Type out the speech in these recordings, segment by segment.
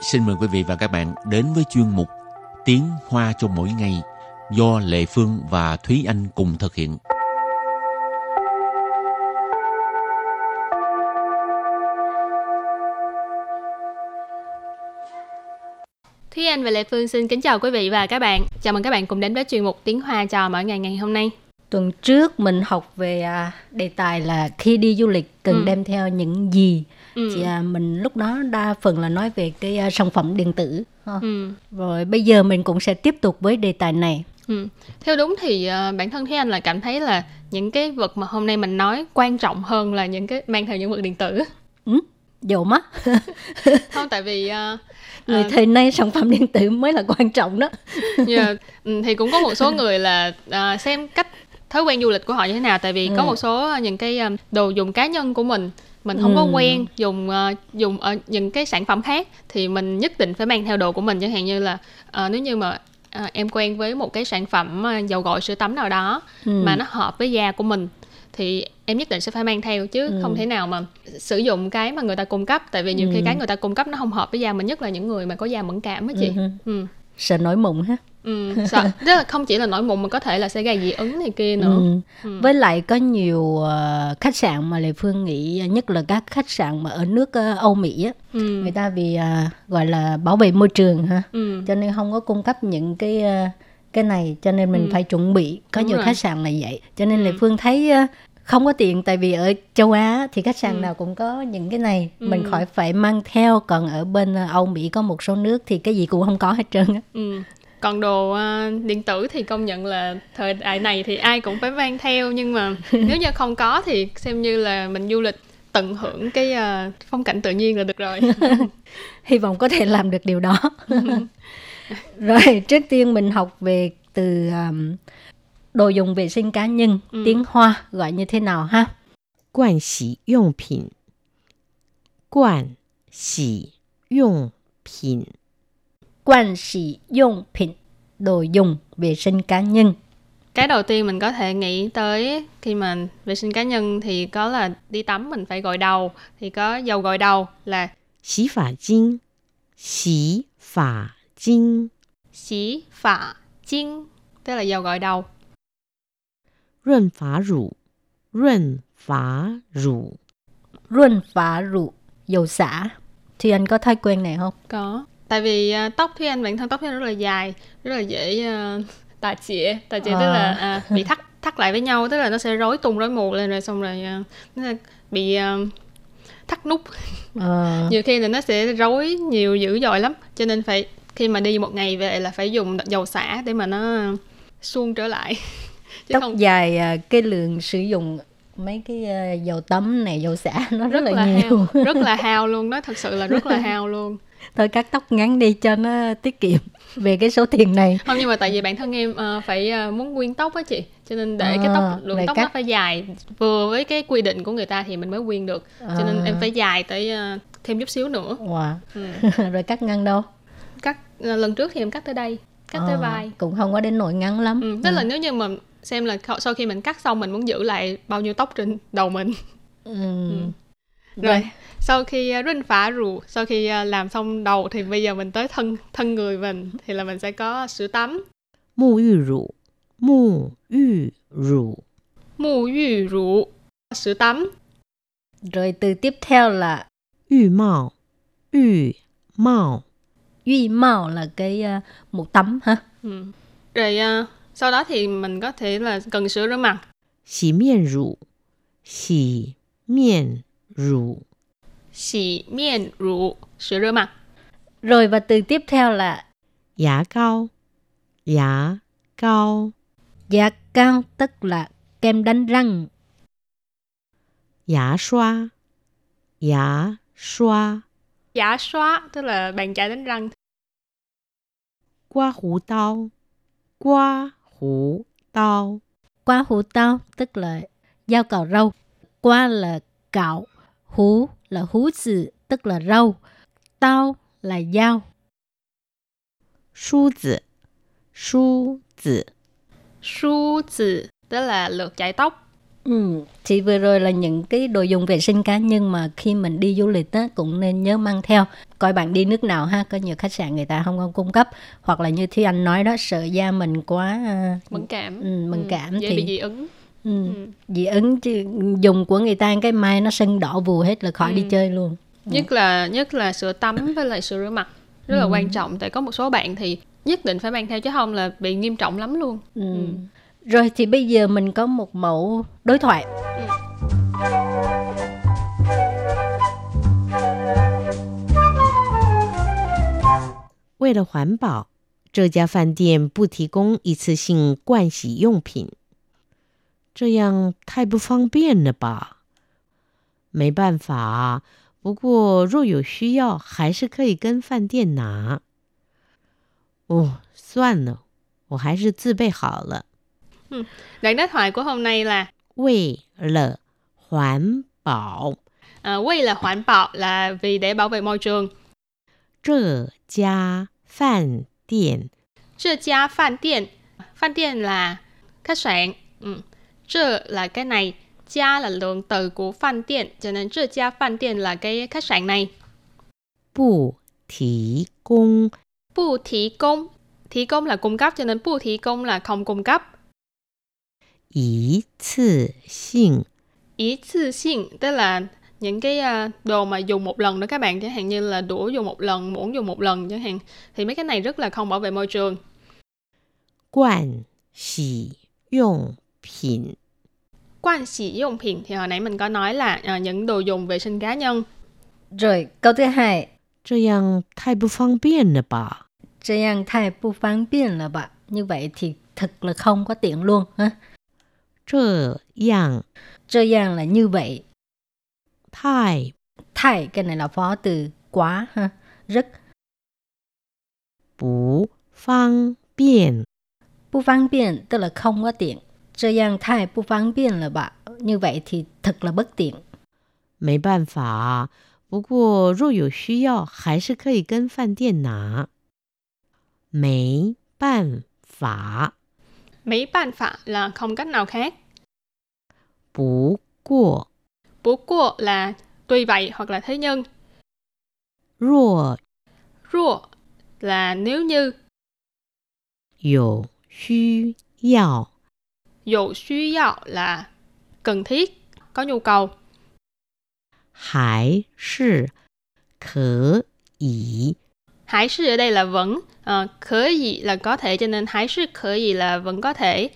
xin mời quý vị và các bạn đến với chuyên mục Tiếng Hoa cho mỗi ngày do Lệ Phương và Thúy Anh cùng thực hiện. Thúy Anh và Lệ Phương xin kính chào quý vị và các bạn. Chào mừng các bạn cùng đến với chuyên mục Tiếng Hoa cho mỗi ngày ngày hôm nay. Tuần trước mình học về à, đề tài là khi đi du lịch cần Ừ. đem theo những gì. Ừ. Thì à, mình lúc đó đa phần là nói về cái à, sản phẩm điện tử. ha. Ừ. Rồi bây giờ mình cũng sẽ tiếp tục với đề tài này. Ừ. Theo đúng thì bản thân Thúy Anh là cảm thấy là những cái vật mà hôm nay mình nói quan trọng hơn là những cái mang theo những vật điện tử. Ừ? Dầu mắt. Không tại vì ờ, Người ờ, thời nay sản phẩm điện tử mới là quan trọng đó. Dạ, ừ, thì cũng có một số người là à, xem cách thói quen du lịch của họ như thế nào tại vì có Ừ. một số à, những cái à, đồ dùng cá nhân của mình mình không có Ừ. quen dùng à, dùng ở những cái sản phẩm khác thì mình nhất định phải mang theo đồ của mình chẳng hạn như là à, nếu như mà à, em quen với một cái sản phẩm à, dầu gội sữa tắm nào đó Ừ. mà nó hợp với da của mình thì em nhất định sẽ phải mang theo chứ Ừ. không thể nào mà sử dụng cái mà người ta cung cấp tại vì nhiều khi Ừ. cái người ta cung cấp nó không hợp với da mình nhất là những người mà có da mẫn cảm á chị Ừ. ừ. Sợ nổi mụn ha. Ừ, sợ tức là không chỉ là nổi mụn mà có thể là sẽ gây dị ứng này kia nữa. Ừ. Ừ. Với lại có nhiều ờ, khách sạn mà Lê Phương nghĩ nhất là các khách sạn mà ở nước ờ, Âu Mỹ á, Ừ. người ta vì à, gọi là bảo vệ môi trường ha. Ừ. cho nên không có cung cấp những cái ờ, cái này cho nên mình Ừ. phải chuẩn bị có Đúng nhiều rồi. khách sạn là vậy cho nên Ừ. phương thấy ờ, không có tiện tại vì ở châu Á thì khách sạn Ừ. nào cũng có những cái này Ừ. mình khỏi phải mang theo còn ở bên ờ, Âu Mỹ có một số nước thì cái gì cũng không có hết trơn á Ừ còn đồ uh, điện tử thì công nhận là thời đại này thì ai cũng phải mang theo nhưng mà nếu như không có thì xem như là mình du lịch tận hưởng cái uh, phong cảnh tự nhiên là được rồi. Hy vọng có thể làm được điều đó. Rồi trước tiên mình học về từ um, đồ dùng vệ sinh cá nhân ừ. tiếng hoa gọi như thế nào ha? Quan xỉ dụng 品 quan xỉ dụng 品 quan sĩ dụng 品, đồ dùng vệ sinh cá nhân. Cái đầu tiên mình có thể nghĩ tới khi mình vệ sinh cá nhân thì có là đi tắm mình phải gội đầu thì có dầu gội đầu là xí phả chinh, xí phả chinh, xí phả chinh tức là dầu gội đầu. Ruân phá rủ, ruân phá rủ, ruân phá rủ dầu xả. Thì anh có thói quen này không? Có. Tại vì à, tóc Thúy Anh bản thân tóc Thúy Anh rất là dài, rất là dễ à, tà chĩa. Tà chĩa tức À. là à, bị thắt thắt lại với nhau, tức là nó sẽ rối tung rối mù lên rồi xong rồi à, nó sẽ bị à, thắt nút. Ờ, Nhiều khi là nó sẽ rối nhiều dữ dội lắm. Cho nên phải khi mà đi một ngày về là phải dùng dầu xả để mà nó suông trở lại. Chứ tóc không dài à, cái lượng sử dụng mấy cái à, dầu tắm này dầu xả nó rất, rất là, là nhiều hao, rất là hao luôn, nó thật sự là rất là hao luôn. thôi cắt tóc ngắn đi cho nó tiết kiệm về cái số tiền này không nhưng mà tại vì bản thân em ờ, phải ờ, muốn nguyên tóc á chị cho nên để cái À, tóc lượng tóc cắt. nó phải dài vừa với cái quy định của người ta thì mình mới nguyên được cho nên À. em phải dài tới ờ, thêm chút xíu nữa wow. ừ. rồi cắt ngắn đâu cắt ờ, lần trước thì em cắt tới đây cắt tới Ờ, vai cũng không có đến nỗi ngắn lắm ừ. tức là nếu như mà xem là sau khi mình cắt xong mình muốn giữ lại bao nhiêu tóc trên đầu mình. Ừ. ừ. Rồi Vậy. sau khi à, rinh phá rủ sau khi à, làm xong đầu thì bây giờ mình tới thân thân người mình thì là mình sẽ có sữa tắm. Mù yu rủ mù yu rủ mù yu rủ sữa tắm. Rồi từ tiếp theo là yu mạo yu mạo yu mạo là cái à, uh, một tấm ha. Ừ. rồi uh, sau đó thì mình có thể là cần sữa rửa mặt. Xì miên rủ. Xì miên rủ. Xì miên rủ. Sữa rửa mặt. Rồi và từ tiếp theo là giá cao. Giá cao. Giá cao tức là kem đánh răng. Giá xoa. Giá xoa. Giá xoa tức là bàn chải đánh răng. Qua hủ tao. Qua hủ tao. Quá hủ tao tức là dao cạo râu. Qua là cạo, hú là hú zi tức là râu, tao là dao. Su zi, su zi. Su zi tức là lược chải tóc. Ừ, thì vừa rồi là những cái đồ dùng vệ sinh cá nhân mà khi mình đi du lịch á, cũng nên nhớ mang theo. Coi bạn đi nước nào ha, có nhiều khách sạn người ta không có cung cấp. Hoặc là như Thúy Anh nói đó, sợ da mình quá uh, mẫn cảm Ừ, mẫn cảm dễ thì- bị dị ứng ừ, Ừ. dị ứng chứ dùng của người ta cái mai nó sưng đỏ vù hết là khỏi đi Ừ. chơi luôn. nhất là nhất là sữa tắm với lại sữa rửa mặt rất là quan trọng tại có một số bạn thì nhất định phải mang theo chứ không là bị nghiêm trọng lắm luôn Ừ. Ừ. Rồi thì bây giờ mình có một mẫu đối thoại. 为了环保，这家饭店不提供一次性盥洗用品，这样太不方便了吧？没办法啊，不过若有需要，还是可以跟饭店拿。哦，算了，我还是自备好了。 Ừ. Đoạn đối thoại của hôm nay là Vì là hoàn bảo. À, Vì là hoàn bảo là vì để bảo vệ môi trường. Trơ gia phàn điện Trơ gia phàn điện Phàn điện là khách sạn. Ừ. Là cái này. Gia là lượng từ của phàn điện Cho nên trơ gia phàn điện là cái khách sạn này. Bù thí cung. Bù thí cung. Thí cung là cung cấp cho nên bù thí cung là không cung cấp. 一次性 ý次性tức là những cái à, đồ mà dùng một lần đó các bạn chẳng hạn như là đũa dùng một lần muỗng dùng một lần chẳng hạn thì mấy cái này rất là không bảo vệ môi trường 盥洗用品， quan sĩ dụng品thì hồi nãy mình có nói là à, những đồ dùng vệ sinh cá nhân Rồi câu thứ hai, 这样太不方便了吧？这样太不方便了吧? Như vậy thì thật là không có tiện luôn ha. 这样 这样là như vậy. 太 Thay cái này là phó từ quá ha. Rất 不方便 不方便 tức là không có tiện. 这样太不方便了吧? Như vậy thì thật là bất tiện. 没办法啊，不过若有需要，还是可以跟饭店拿。没办法， mấy ban phạ là không cách nào khác 不过 bố của là tuy vậy hoặc là thế nhưng 若 rua là nếu như 有需要， dụ suy yào là cần thiết có nhu cầu 还是可以 Hải sư ở đây là vẫn, uh, khở gì là có thể cho nên hải sư khở gì là vẫn có thể.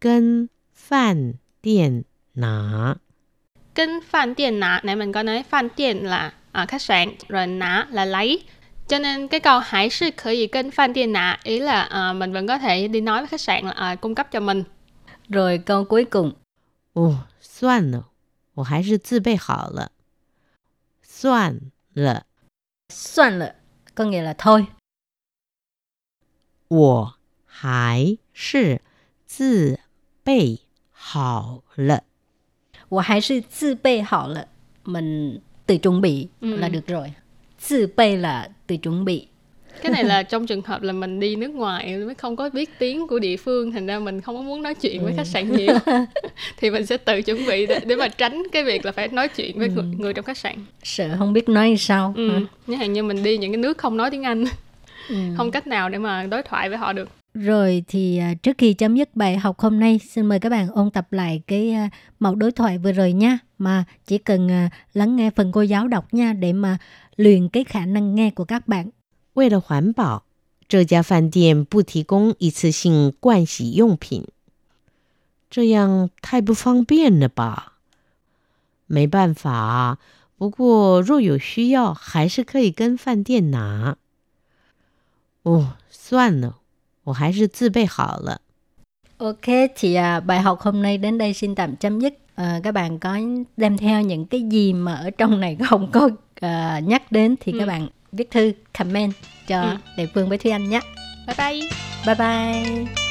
跟饭 店拿。 Kinh phan tiền nã, nãy mình có nói phan tiền là à, khách sạn, rồi nã là lấy. Cho nên cái câu hải sư khở gì kinh phan tiền nã, ý là à, mình vẫn có thể đi nói với khách sạn là à, cung cấp cho mình. Rồi câu cuối cùng, 哦，算了，我还是自备好了。算了， soạn lợ, có nghĩa là thôi. 我还是自备 好了。Và hãy sư tự bày hảo là mình tự chuẩn bị Ừ. là được rồi. Tự bày là tự chuẩn bị. Cái này là trong trường hợp là mình đi nước ngoài mới không có biết tiếng của địa phương thành ra mình không có muốn nói chuyện với khách sạn nhiều thì mình sẽ tự chuẩn bị để, để mà tránh cái việc là phải nói chuyện với người, người trong khách sạn Sợ không biết nói sao. ừ. như hạn như mình đi những cái nước không nói tiếng Anh Ừ. không cách nào để mà đối thoại với họ được Rồi thì à, trước khi chấm dứt bài học hôm nay, xin mời các bạn ôn tập lại cái à, mẫu đối thoại vừa rồi nha. Mà chỉ cần à, lắng nghe phần cô giáo đọc nha để mà luyện cái khả năng nghe của các bạn. 为了环保，这家饭店不提供一次性盥洗用品，这样太不方便了吧？没办法啊，不过若有需要，还是可以跟饭店拿。哦，算了， 我还是自备好了。 Ok, thì à, bài học hôm nay đến đây xin tạm chấm dứt. À, các bạn có đem theo những cái gì mà ở trong này không có à, nhắc đến thì các Ừ. bạn viết thư, comment cho Ừ. Đại Phương với Thúy Anh nhé. bye bye Bye bye!